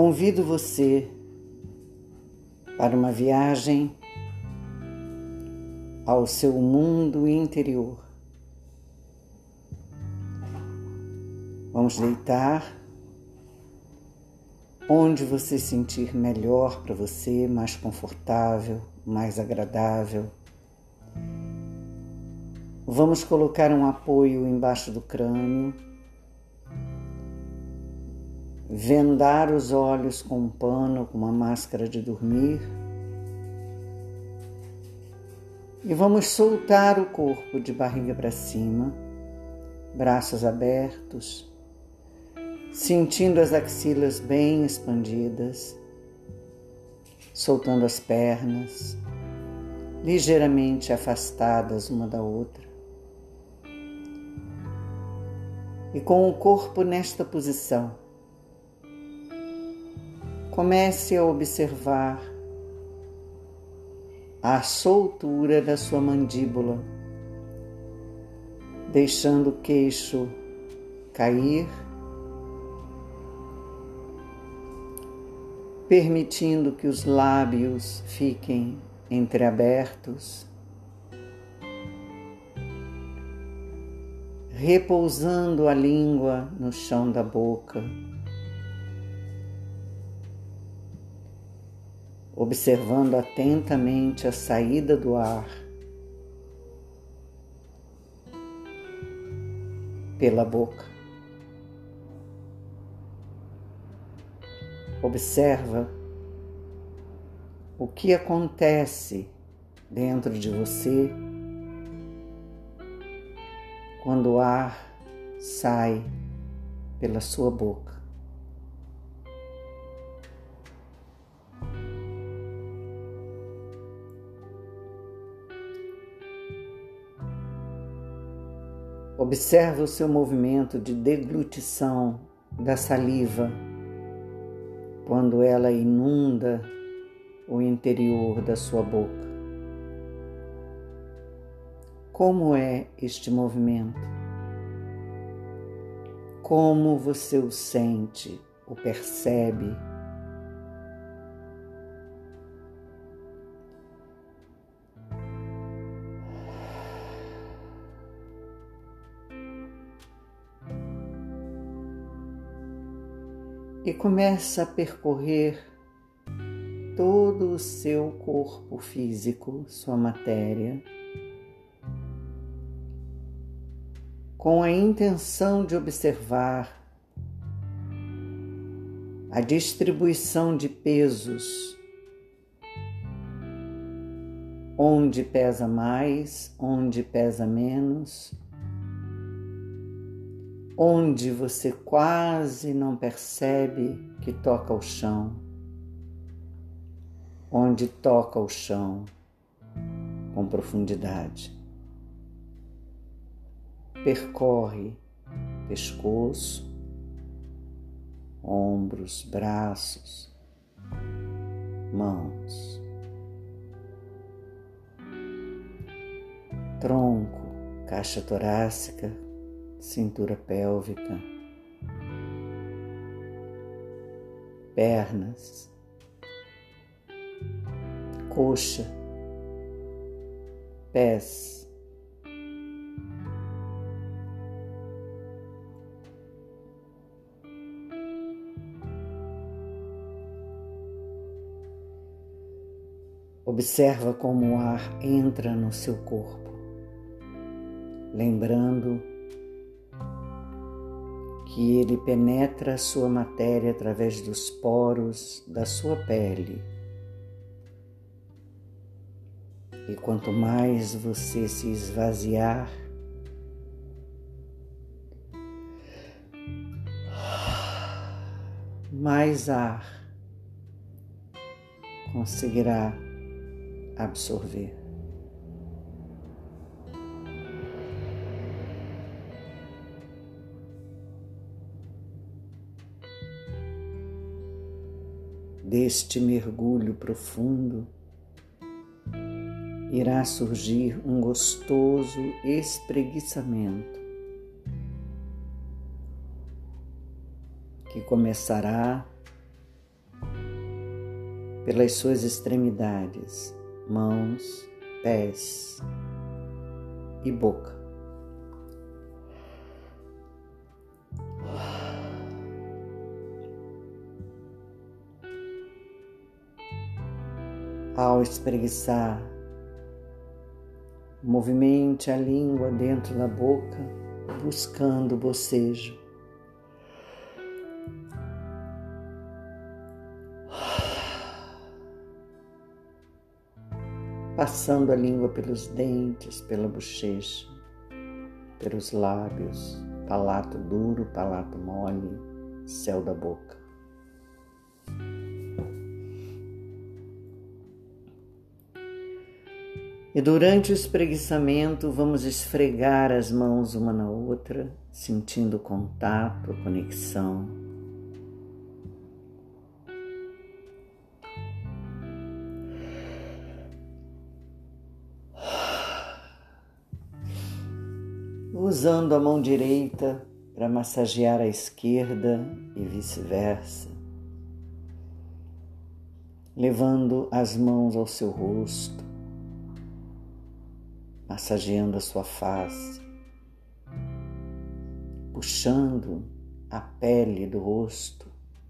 Convido você para uma viagem ao seu mundo interior. Vamos deitar onde você sentir melhor para você, mais confortável, mais agradável. Vamos colocar um apoio embaixo do crânio vendar os olhos com um pano, com uma máscara de dormir. E vamos soltar o corpo de barriga para cima, braços abertos, sentindo as axilas bem expandidas, soltando as pernas, ligeiramente afastadas uma da outra. E com o corpo nesta posição, comece a observar a soltura da sua mandíbula, deixando o queixo cair, permitindo que os lábios fiquem entreabertos, repousando a língua no chão da boca. Observando atentamente a saída do ar pela boca. Observa o que acontece dentro de você quando o ar sai pela sua boca. Observa o seu movimento de deglutição da saliva quando ela inunda o interior da sua boca. Como é este movimento? Como você o sente, o percebe? E começa a percorrer todo o seu corpo físico, sua matéria, com a intenção de observar a distribuição de pesos, onde pesa mais, onde pesa menos onde você quase não percebe que toca o chão, onde toca o chão com profundidade. Percorre pescoço, ombros, braços, mãos, tronco, caixa torácica, cintura pélvica, pernas, coxa, pés. Observa como o ar entra no seu corpo, lembrando que ele penetra a sua matéria através dos poros da sua pele. E quanto mais você se esvaziar, mais ar conseguirá absorver. Deste mergulho profundo, irá surgir um gostoso espreguiçamento que começará pelas suas extremidades, mãos, pés e boca. Ao espreguiçar, movimente a língua dentro da boca, buscando o bocejo. Passando a língua pelos dentes, pela bochecha, pelos lábios, palato duro, palato mole, céu da boca. E durante o espreguiçamento, vamos esfregar as mãos uma na outra, sentindo contato, conexão. Usando a mão direita para massagear a esquerda e vice-versa, levando as mãos ao seu rosto massageando a sua face, puxando a pele do rosto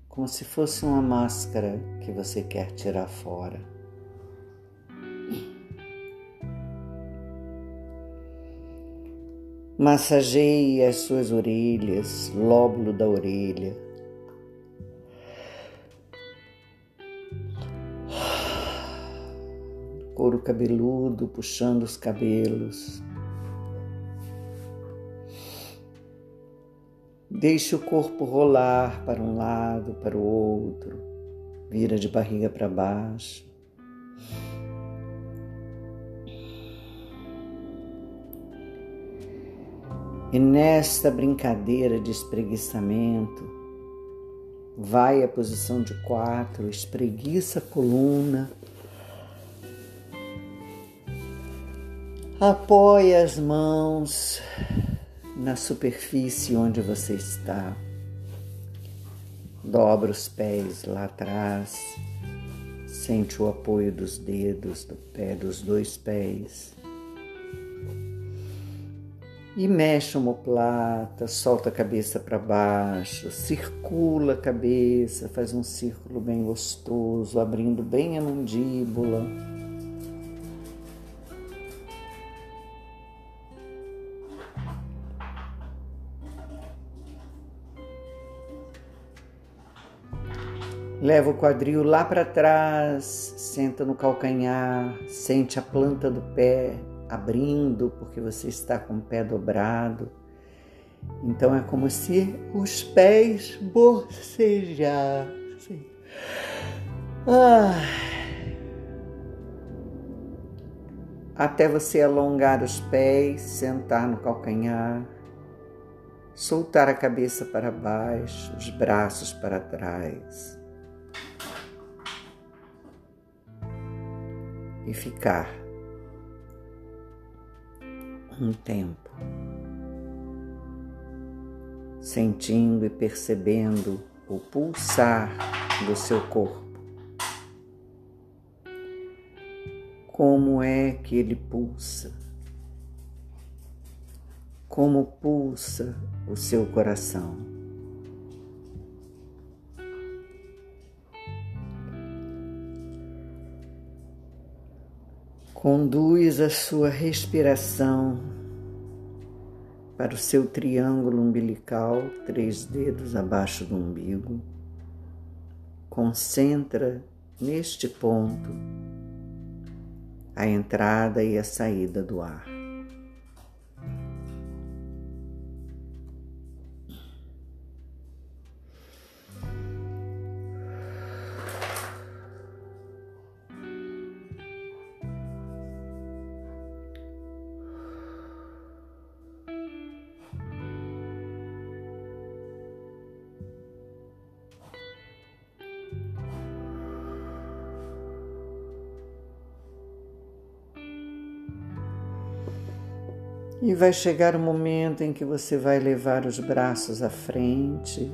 como se fosse uma máscara que você quer tirar fora. Massageie as suas orelhas, lóbulo da orelha, couro cabeludo, puxando os cabelos. Deixe o corpo rolar para um lado, para o outro, vira de barriga para baixo. E nesta brincadeira de espreguiçamento, vai à posição de quatro, espreguiça a coluna, Apoie as mãos na superfície onde você está. Dobra os pés lá atrás. Sente o apoio dos dedos do pé, dos dois pés. E mexe a omoplata, solta a cabeça para baixo, circula a cabeça, faz um círculo bem gostoso, abrindo bem a mandíbula Leva o quadril lá para trás, senta no calcanhar, sente a planta do pé abrindo, porque você está com o pé dobrado. Então é como se os pés bocejassem. Ah. Até você alongar os pés, sentar no calcanhar, soltar a cabeça para baixo, os braços para trás. E ficar um tempo sentindo e percebendo o pulsar do seu corpo. Como é que ele pulsa? Como pulsa o seu coração? Conduz a sua respiração para o seu triângulo umbilical, três dedos abaixo do umbigo. Concentra neste ponto a entrada e a saída do ar. Vai chegar o momento em que você vai levar os braços à frente.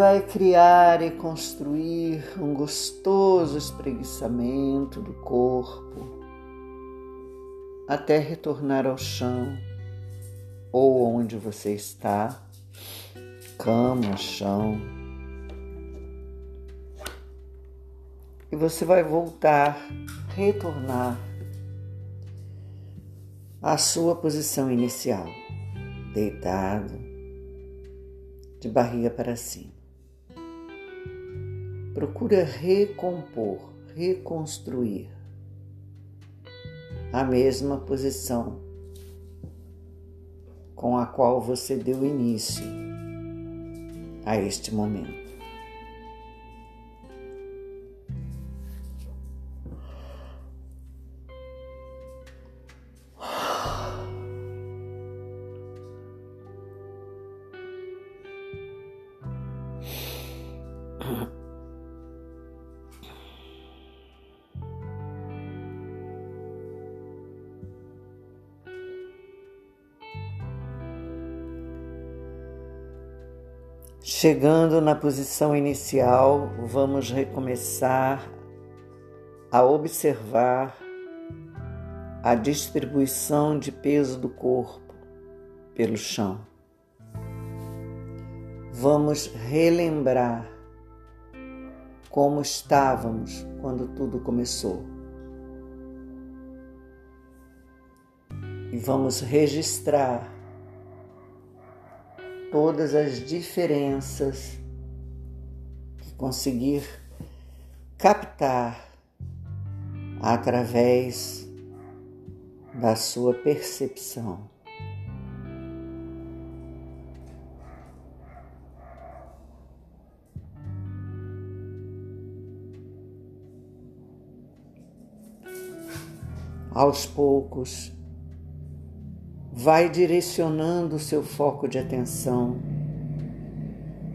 vai criar e construir um gostoso espreguiçamento do corpo até retornar ao chão ou onde você está, cama, chão. E você vai voltar, retornar à sua posição inicial, deitado, de barriga para cima. Procura recompor, reconstruir a mesma posição com a qual você deu início a este momento. Chegando na posição inicial, vamos recomeçar a observar a distribuição de peso do corpo pelo chão. Vamos relembrar como estávamos quando tudo começou. E vamos registrar todas as diferenças que conseguir captar através da sua percepção. Aos poucos, vai direcionando o seu foco de atenção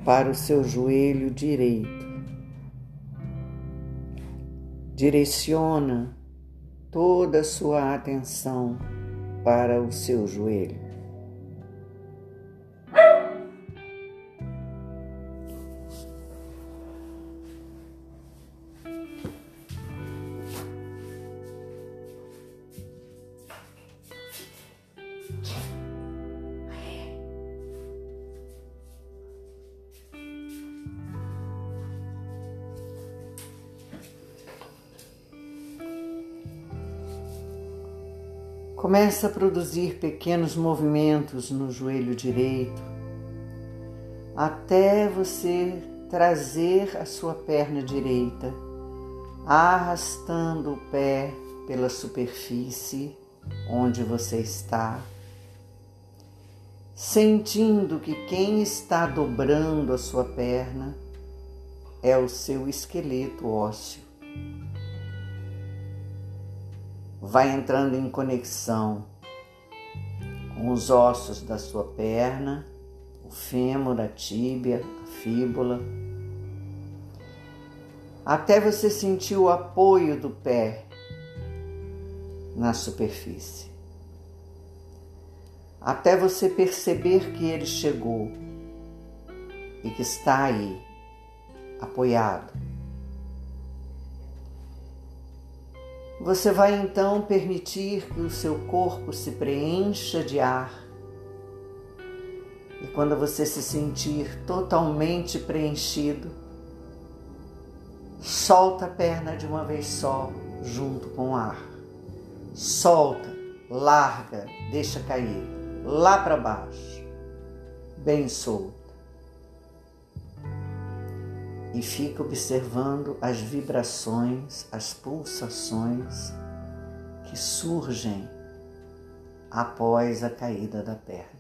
para o seu joelho direito. Direciona toda a sua atenção para o seu joelho. Começa a produzir pequenos movimentos no joelho direito, até você trazer a sua perna direita, arrastando o pé pela superfície onde você está, sentindo que quem está dobrando a sua perna é o seu esqueleto ósseo. Vai entrando em conexão com os ossos da sua perna, o fêmur, a tíbia, a fíbula, até você sentir o apoio do pé na superfície. Até você perceber que ele chegou e que está aí, apoiado. Você vai então permitir que o seu corpo se preencha de ar. E quando você se sentir totalmente preenchido, solta a perna de uma vez só, junto com o ar. Solta, larga, deixa cair lá para baixo, bem solto e fica observando as vibrações, as pulsações que surgem após a caída da perna.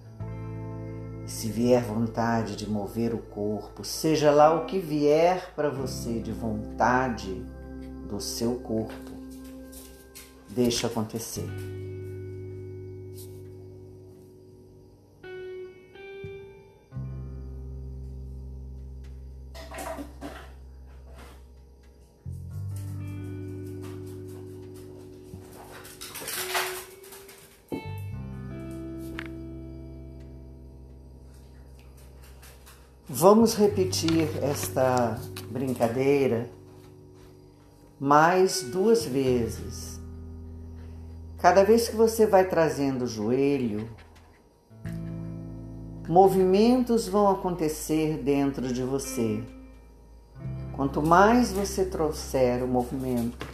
E se vier vontade de mover o corpo, seja lá o que vier para você de vontade do seu corpo, deixa acontecer. Vamos repetir esta brincadeira mais duas vezes. Cada vez que você vai trazendo o joelho, movimentos vão acontecer dentro de você. Quanto mais você trouxer o movimento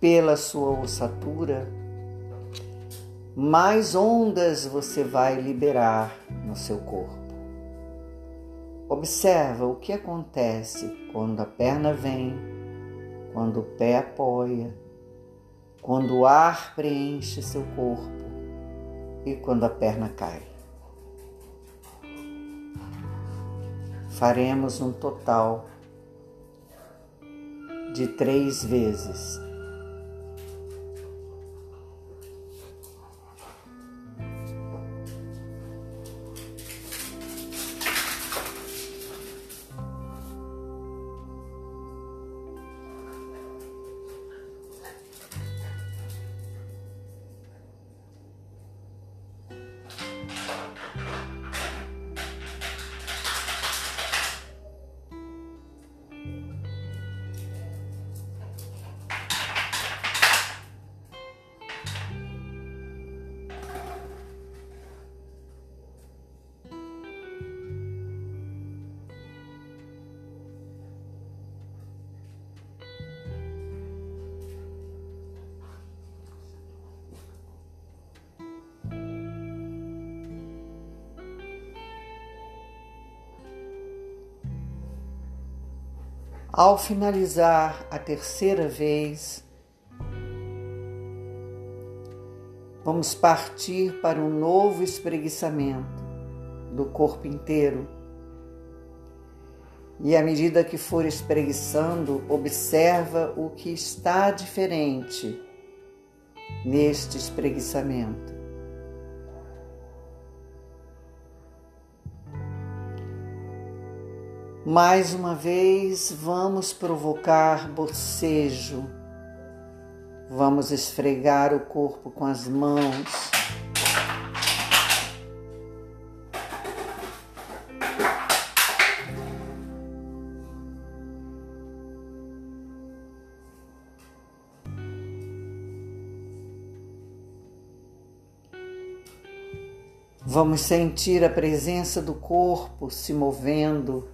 pela sua ossatura, mais ondas você vai liberar no seu corpo. Observa o que acontece quando a perna vem, quando o pé apoia, quando o ar preenche seu corpo e quando a perna cai. Faremos um total de três vezes Ao finalizar a terceira vez, vamos partir para um novo espreguiçamento do corpo inteiro. E à medida que for espreguiçando, observa o que está diferente neste espreguiçamento. Mais uma vez, vamos provocar bocejo. Vamos esfregar o corpo com as mãos. Vamos sentir a presença do corpo se movendo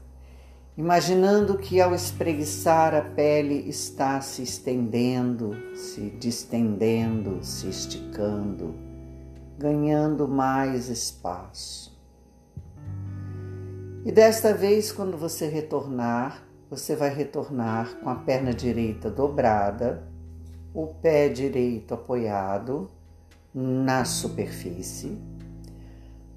imaginando que ao espreguiçar a pele está se estendendo, se distendendo, se esticando, ganhando mais espaço. E desta vez, quando você retornar, você vai retornar com a perna direita dobrada, o pé direito apoiado na superfície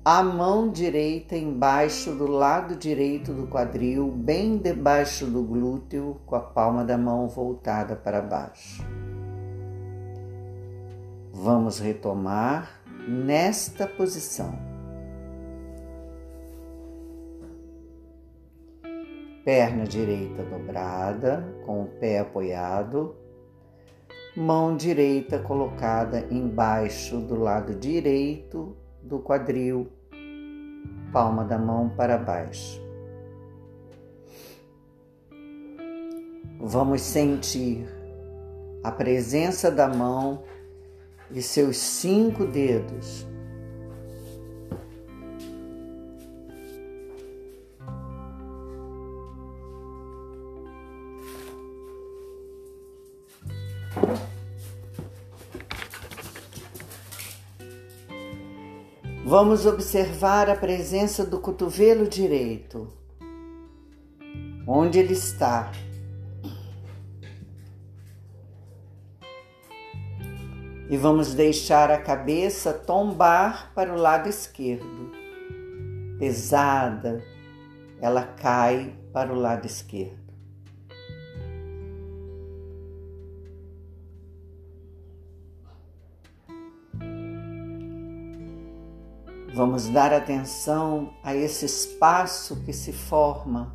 a mão direita embaixo do lado direito do quadril, bem debaixo do glúteo, com a palma da mão voltada para baixo. Vamos retomar nesta posição. Perna direita dobrada, com o pé apoiado, mão direita colocada embaixo do lado direito do quadril, palma da mão para baixo. Vamos sentir a presença da mão e seus cinco dedos Vamos observar a presença do cotovelo direito. Onde ele está? E vamos deixar a cabeça tombar para o lado esquerdo. Pesada, ela cai para o lado esquerdo. Vamos dar atenção a esse espaço que se forma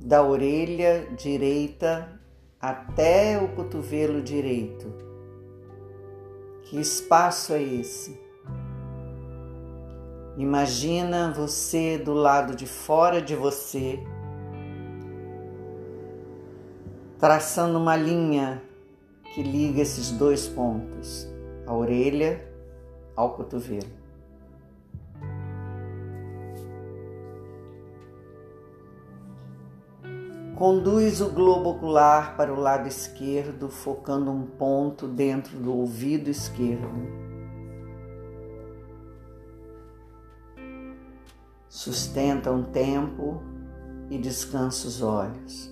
da orelha direita até o cotovelo direito. Que espaço é esse? Imagina você do lado de fora de você, traçando uma linha que liga esses dois pontos, a orelha ao cotovelo. Conduz o globo ocular para o lado esquerdo, focando um ponto dentro do ouvido esquerdo. Sustenta um tempo e descansa os olhos.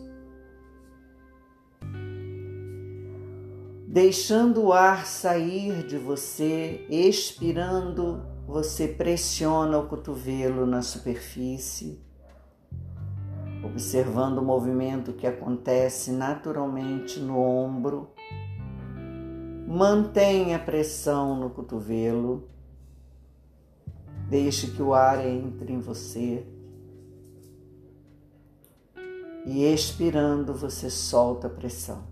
Deixando o ar sair de você, expirando, você pressiona o cotovelo na superfície observando o movimento que acontece naturalmente no ombro. Mantenha a pressão no cotovelo. Deixe que o ar entre em você. E expirando, você solta a pressão.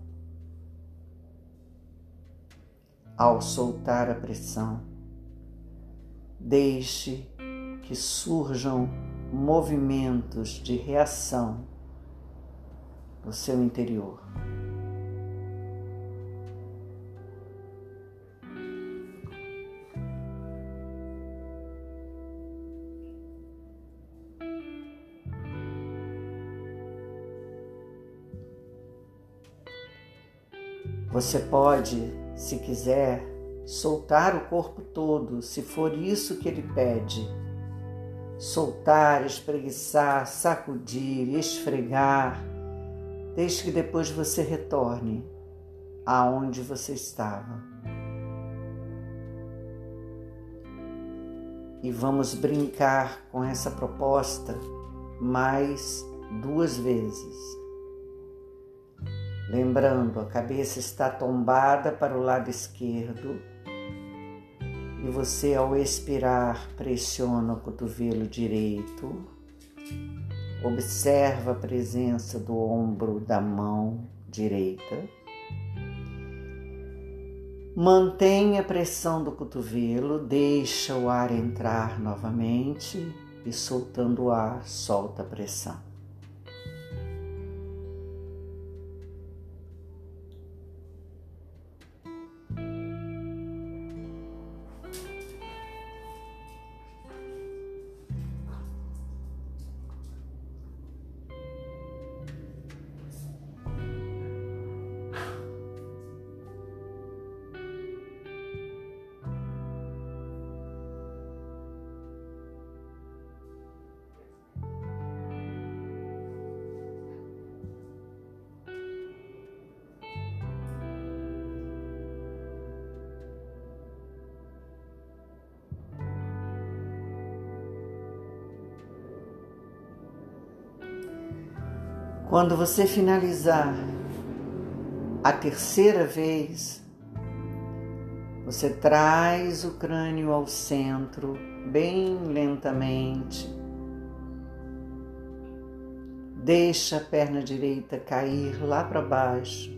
Ao soltar a pressão, deixe que surjam movimentos de reação no seu interior. Você pode, se quiser, soltar o corpo todo, se for isso que ele pede soltar, espreguiçar, sacudir, esfregar, desde que depois você retorne aonde você estava. E vamos brincar com essa proposta mais duas vezes. Lembrando, a cabeça está tombada para o lado esquerdo e você, ao expirar, pressiona o cotovelo direito. Observa a presença do ombro da mão direita. Mantenha a pressão do cotovelo, deixa o ar entrar novamente e soltando o ar, solta a pressão. Quando você finalizar a terceira vez, você traz o crânio ao centro, bem lentamente. Deixa a perna direita cair lá para baixo.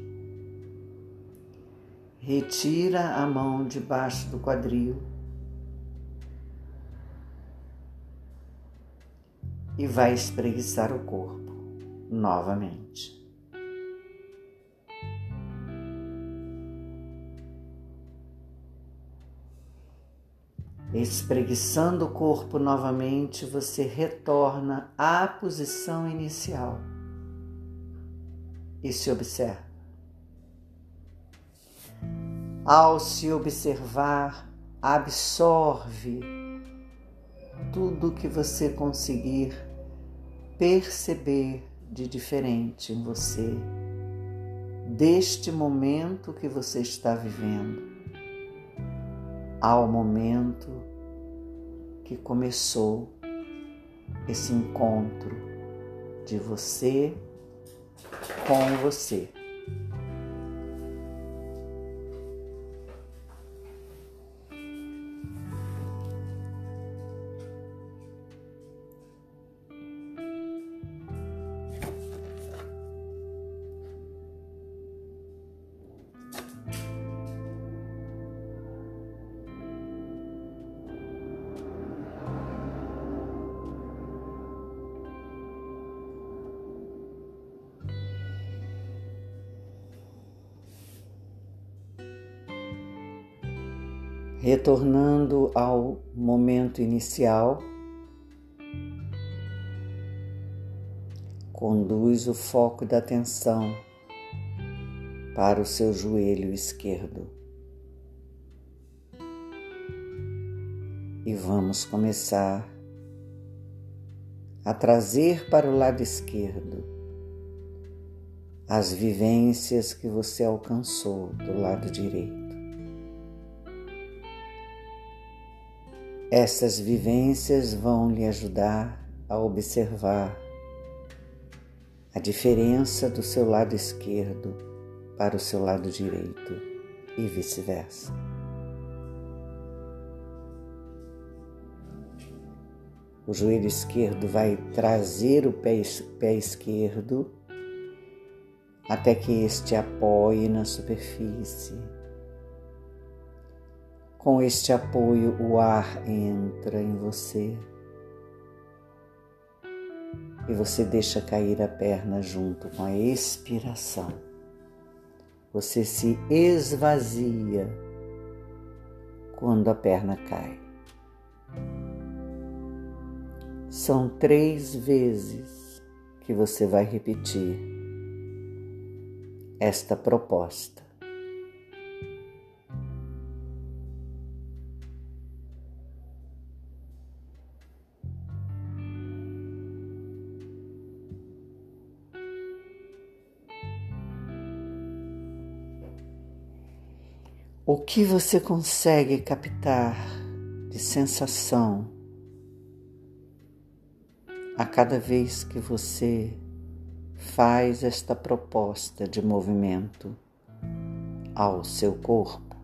Retira a mão debaixo do quadril. E vai espreguiçar o corpo novamente. Espreguiçando o corpo novamente, você retorna à posição inicial e se observa. Ao se observar, absorve tudo que você conseguir perceber de diferente em você, deste momento que você está vivendo, ao momento que começou esse encontro de você com você. Retornando ao momento inicial, conduz o foco da atenção para o seu joelho esquerdo. E vamos começar a trazer para o lado esquerdo as vivências que você alcançou do lado direito. Essas vivências vão lhe ajudar a observar a diferença do seu lado esquerdo para o seu lado direito e vice-versa. O joelho esquerdo vai trazer o pé, pé esquerdo até que este apoie na superfície com este apoio, o ar entra em você e você deixa cair a perna junto com a expiração. Você se esvazia quando a perna cai. São três vezes que você vai repetir esta proposta. O que você consegue captar de sensação a cada vez que você faz esta proposta de movimento ao seu corpo?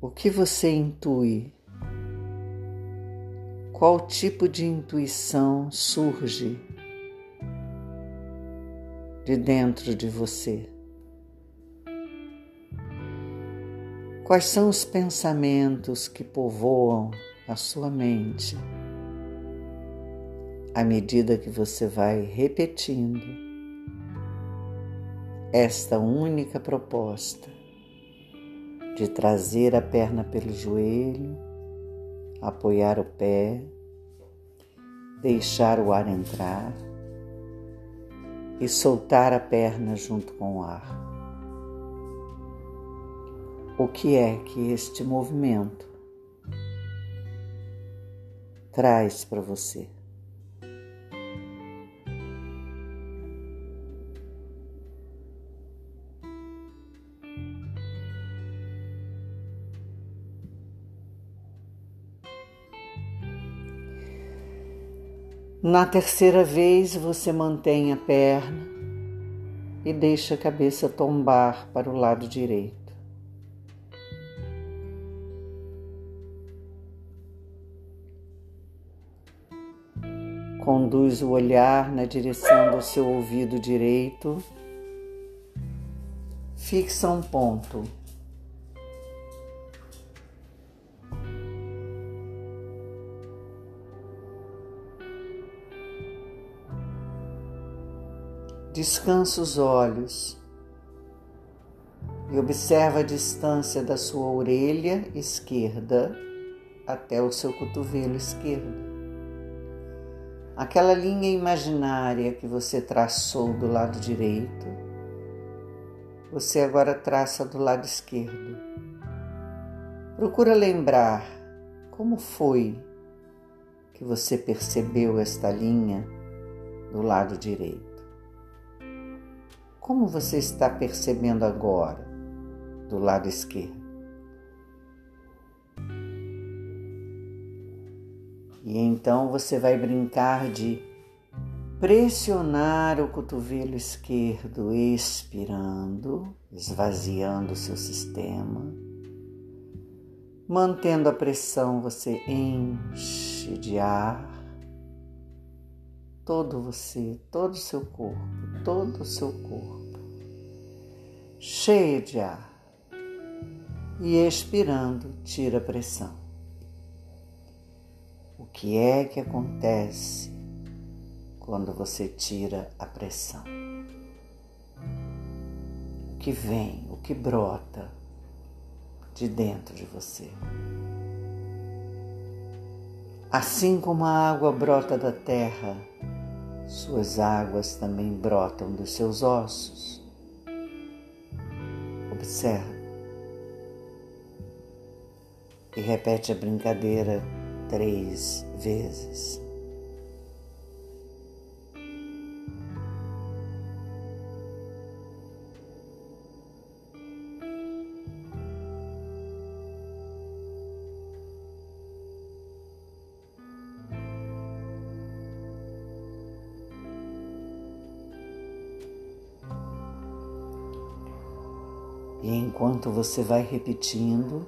O que você intui? Qual tipo de intuição surge de dentro de você? Quais são os pensamentos que povoam a sua mente à medida que você vai repetindo esta única proposta de trazer a perna pelo joelho, apoiar o pé, deixar o ar entrar e soltar a perna junto com o ar. O que é que este movimento traz para você? Na terceira vez, você mantém a perna e deixa a cabeça tombar para o lado direito. Conduz o olhar na direção do seu ouvido direito. Fixa um ponto Descansa os olhos e observa a distância da sua orelha esquerda até o seu cotovelo esquerdo. Aquela linha imaginária que você traçou do lado direito, você agora traça do lado esquerdo. Procura lembrar como foi que você percebeu esta linha do lado direito. Como você está percebendo agora do lado esquerdo? E então você vai brincar de pressionar o cotovelo esquerdo, expirando, esvaziando o seu sistema. Mantendo a pressão, você enche de ar todo você, todo o seu corpo, todo o seu corpo, cheio de ar. E expirando, tira a pressão. O que é que acontece quando você tira a pressão? que vem, o que brota de dentro de você. Assim como a água brota da terra, suas águas também brotam dos seus ossos. Observe e repete a brincadeira três vezes. Enquanto você vai repetindo,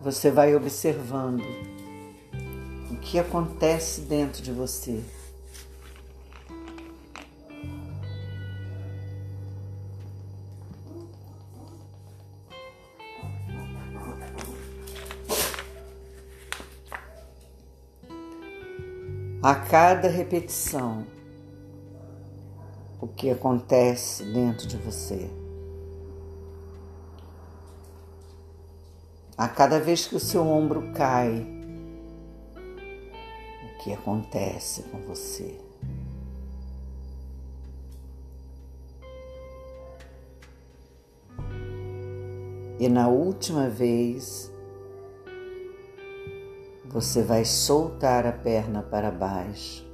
você vai observando o que acontece dentro de você. A cada repetição, o que acontece dentro de você. A cada vez que o seu ombro cai, o que acontece com você? E na última vez, você vai soltar a perna para baixo,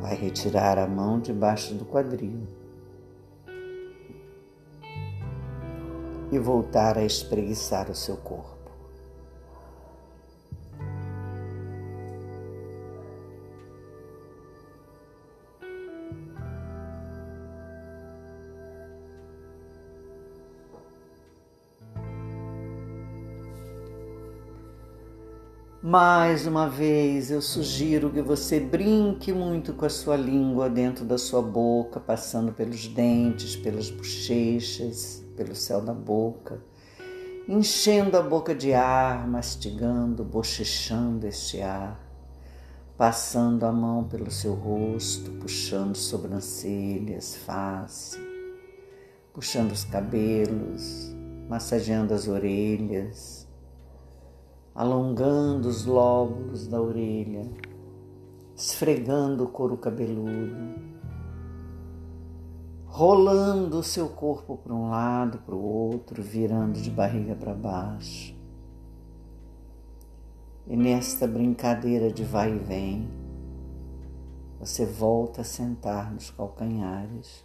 vai retirar a mão debaixo do quadril. e voltar a espreguiçar o seu corpo. Mais uma vez, eu sugiro que você brinque muito com a sua língua dentro da sua boca, passando pelos dentes, pelas bochechas, pelo céu da boca, enchendo a boca de ar, mastigando, bochechando este ar, passando a mão pelo seu rosto, puxando sobrancelhas, face, puxando os cabelos, massageando as orelhas, alongando os lóbulos da orelha, esfregando o couro cabeludo rolando o seu corpo para um lado, para o outro, virando de barriga para baixo. E nesta brincadeira de vai e vem, você volta a sentar nos calcanhares,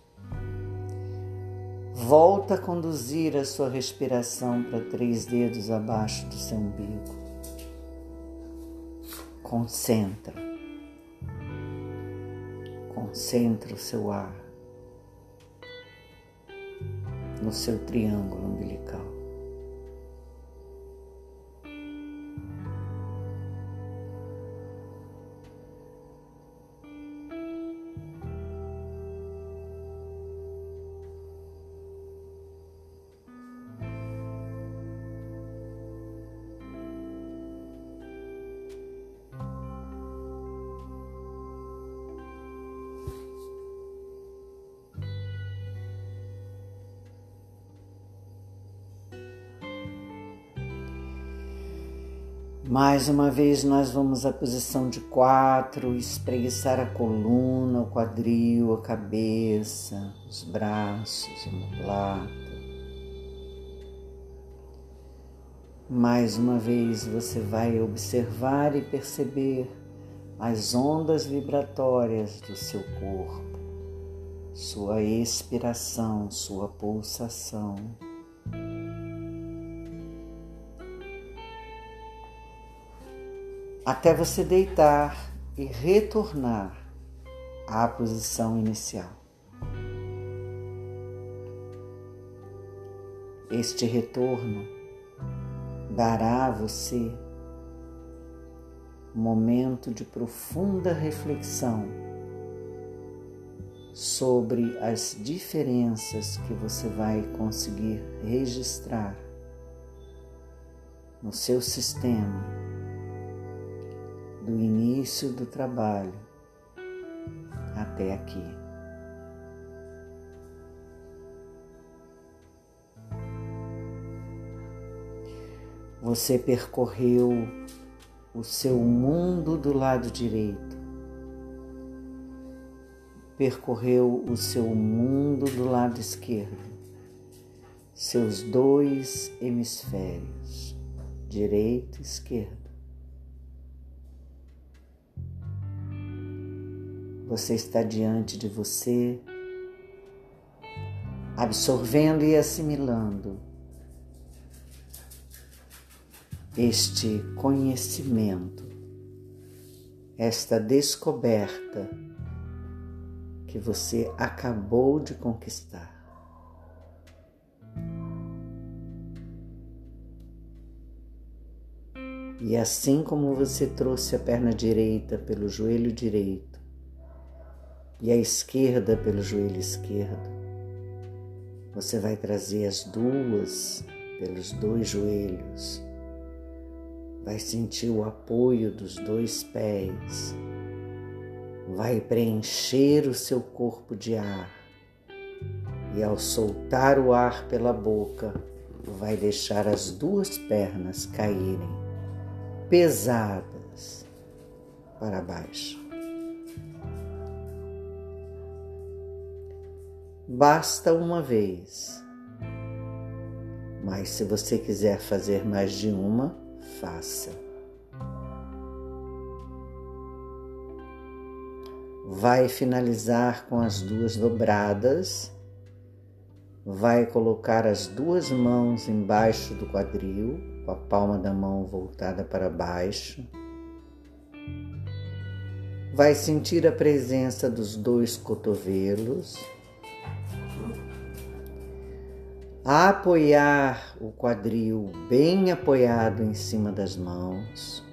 volta a conduzir a sua respiração para três dedos abaixo do seu umbigo. Concentra, concentra o seu ar no seu triângulo umbilical. Mais uma vez, nós vamos à posição de quatro, espreguiçar a coluna, o quadril, a cabeça, os braços, a omoplata. Mais uma vez, você vai observar e perceber as ondas vibratórias do seu corpo, sua expiração, sua pulsação. Até você deitar e retornar à posição inicial. Este retorno dará a você um momento de profunda reflexão sobre as diferenças que você vai conseguir registrar no seu sistema do início do trabalho até aqui. Você percorreu o seu mundo do lado direito, percorreu o seu mundo do lado esquerdo, seus dois hemisférios, direito e esquerdo. Você está diante de você, absorvendo e assimilando este conhecimento, esta descoberta que você acabou de conquistar. E assim como você trouxe a perna direita pelo joelho direito e a esquerda pelo joelho esquerdo, você vai trazer as duas pelos dois joelhos. Vai sentir o apoio dos dois pés, vai preencher o seu corpo de ar. E, ao soltar o ar pela boca, vai deixar as duas pernas caírem pesadas para baixo. Basta uma vez, mas se você quiser fazer mais de uma, faça. Vai finalizar com as duas dobradas, vai colocar as duas mãos embaixo do quadril, com a palma da mão voltada para baixo. Vai sentir a presença dos dois cotovelos apoiar o quadril bem apoiado em cima das mãos,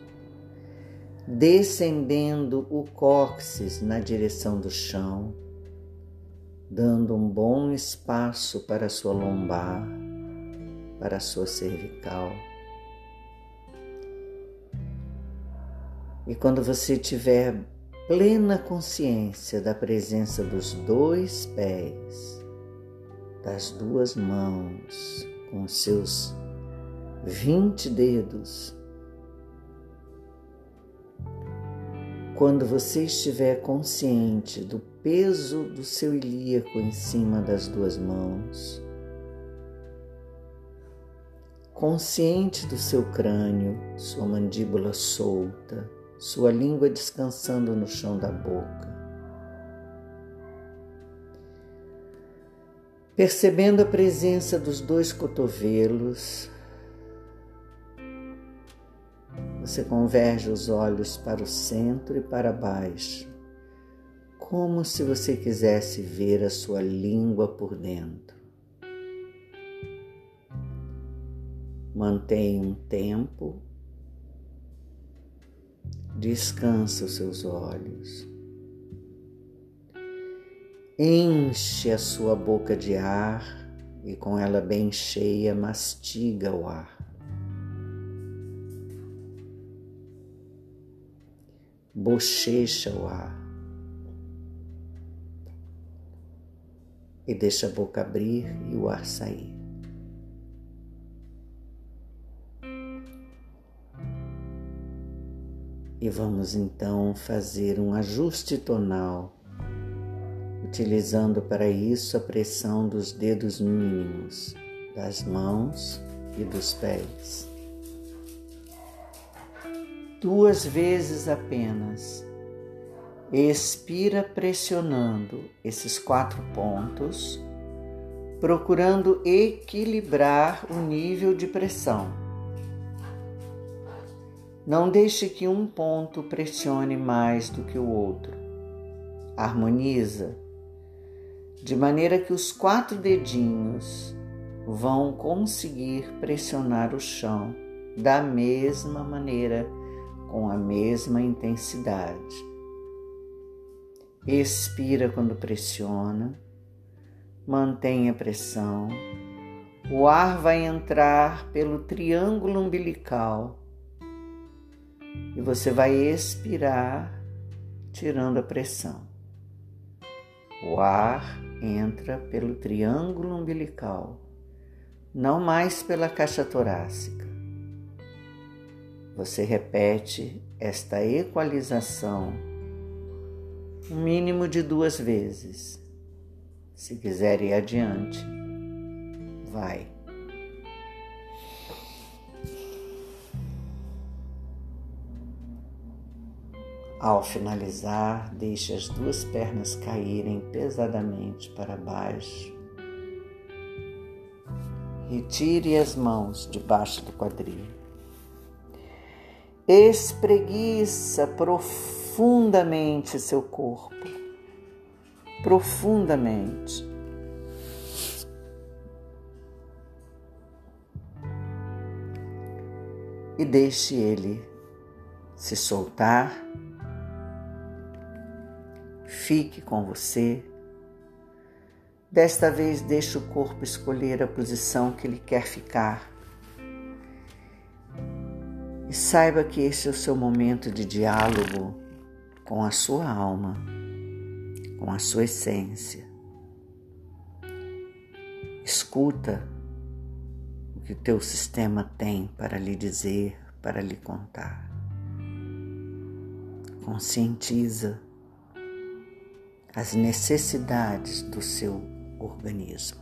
descendendo o cóccix na direção do chão, dando um bom espaço para a sua lombar, para a sua cervical. E quando você tiver plena consciência da presença dos dois pés, das duas mãos, com seus vinte dedos. Quando você estiver consciente do peso do seu ilíaco em cima das duas mãos, consciente do seu crânio, sua mandíbula solta, sua língua descansando no chão da boca, percebendo a presença dos dois cotovelos, você converge os olhos para o centro e para baixo, como se você quisesse ver a sua língua por dentro. Mantenha um tempo, descansa os seus olhos. Enche a sua boca de ar e com ela bem cheia mastiga o ar. Bochecha o ar. E deixa a boca abrir e o ar sair. E vamos então fazer um ajuste tonal utilizando para isso a pressão dos dedos mínimos das mãos e dos pés. Duas vezes apenas. Expira pressionando esses quatro pontos, procurando equilibrar o nível de pressão. Não deixe que um ponto pressione mais do que o outro. Harmoniza de maneira que os quatro dedinhos vão conseguir pressionar o chão da mesma maneira, com a mesma intensidade. Expira quando pressiona, mantenha a pressão. O ar vai entrar pelo triângulo umbilical e você vai expirar, tirando a pressão. O ar entra pelo triângulo umbilical, não mais pela caixa torácica. Você repete esta equalização um mínimo de duas vezes. Se quiser ir adiante, vai. Ao finalizar, deixe as duas pernas caírem pesadamente para baixo. Retire as mãos debaixo do quadril. Espreguiça profundamente seu corpo. Profundamente. E deixe ele se soltar fique com você. Desta vez, deixe o corpo escolher a posição que ele quer ficar. E saiba que esse é o seu momento de diálogo com a sua alma, com a sua essência. Escuta o que o teu sistema tem para lhe dizer, para lhe contar. Conscientiza as necessidades do seu organismo.